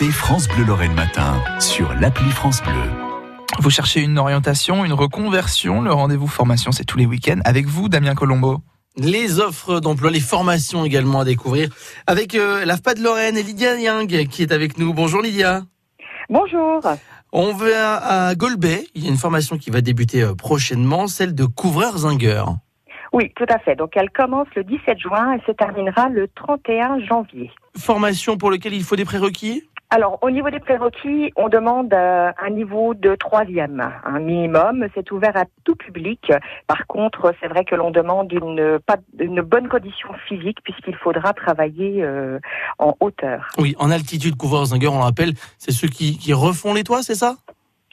Écoutez France Bleu Lorraine Matin sur l'appli France Bleu. Vous cherchez une orientation, une reconversion, le rendez-vous formation c'est tous les week-ends avec vous Damien Colombo. Les offres d'emploi, les formations également à découvrir avec euh, l'AFPA de Lorraine et Lydia Young qui est avec nous. Bonjour Lydia. Bonjour. On va à Golbet, il y a une formation qui va débuter euh, prochainement, celle de couvreur zingueur. Oui, tout à fait. Donc elle commence le 17 juin et se terminera le 31 janvier. Formation pour laquelle il faut des prérequis? Alors, au niveau des prérequis, on demande euh, un niveau de troisième, un minimum. C'est ouvert à tout public. Par contre, c'est vrai que l'on demande une, pas, une bonne condition physique puisqu'il faudra travailler euh, en hauteur. Oui, en altitude, couvreur zingueur, on le rappelle, c'est ceux qui, qui refont les toits, c'est ça?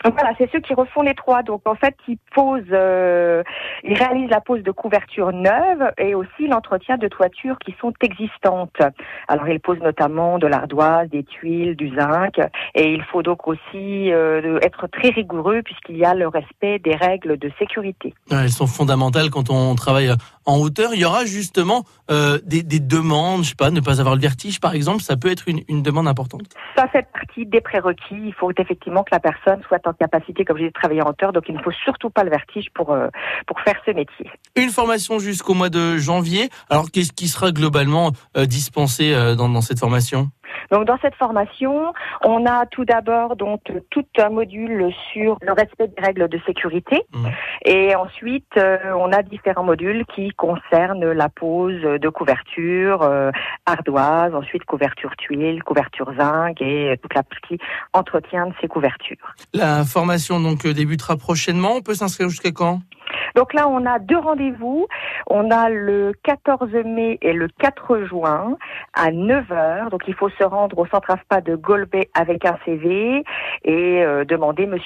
Voilà, c'est ceux qui refont les toits. Donc en fait, ils posent, euh, ils réalisent la pose de couverture neuve et aussi l'entretien de toitures qui sont existantes. Alors ils posent notamment de l'ardoise, des tuiles, du zinc, et il faut donc aussi euh, être très rigoureux puisqu'il y a le respect des règles de sécurité. elles sont fondamentales quand on travaille en hauteur. Il y aura justement euh, des, des, demandes, je sais pas, ne pas avoir le vertige par exemple, ça peut être une, une demande importante. Ça fait partie des prérequis. Il faut effectivement que la personne soit en capacité, comme je disais, de travailler en hauteur. Donc, il ne faut surtout pas le vertige pour, euh, pour faire ce métier. Une formation jusqu'au mois de janvier. Alors, qu'est-ce qui sera globalement euh, dispensé dans, dans cette formation? Donc dans cette formation, on a tout d'abord donc tout un module sur le respect des règles de sécurité mmh. et ensuite euh, on a différents modules qui concernent la pose de couverture euh, ardoise, ensuite couverture tuile, couverture zinc et toute la partie entretien de ces couvertures. La formation donc débutera prochainement, on peut s'inscrire jusqu'à quand? Donc là, on a deux rendez-vous. On a le 14 mai et le 4 juin à 9h. Donc il faut se rendre au centre AFPA de Golbet avec un CV et euh, demander monsieur